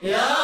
Yeah.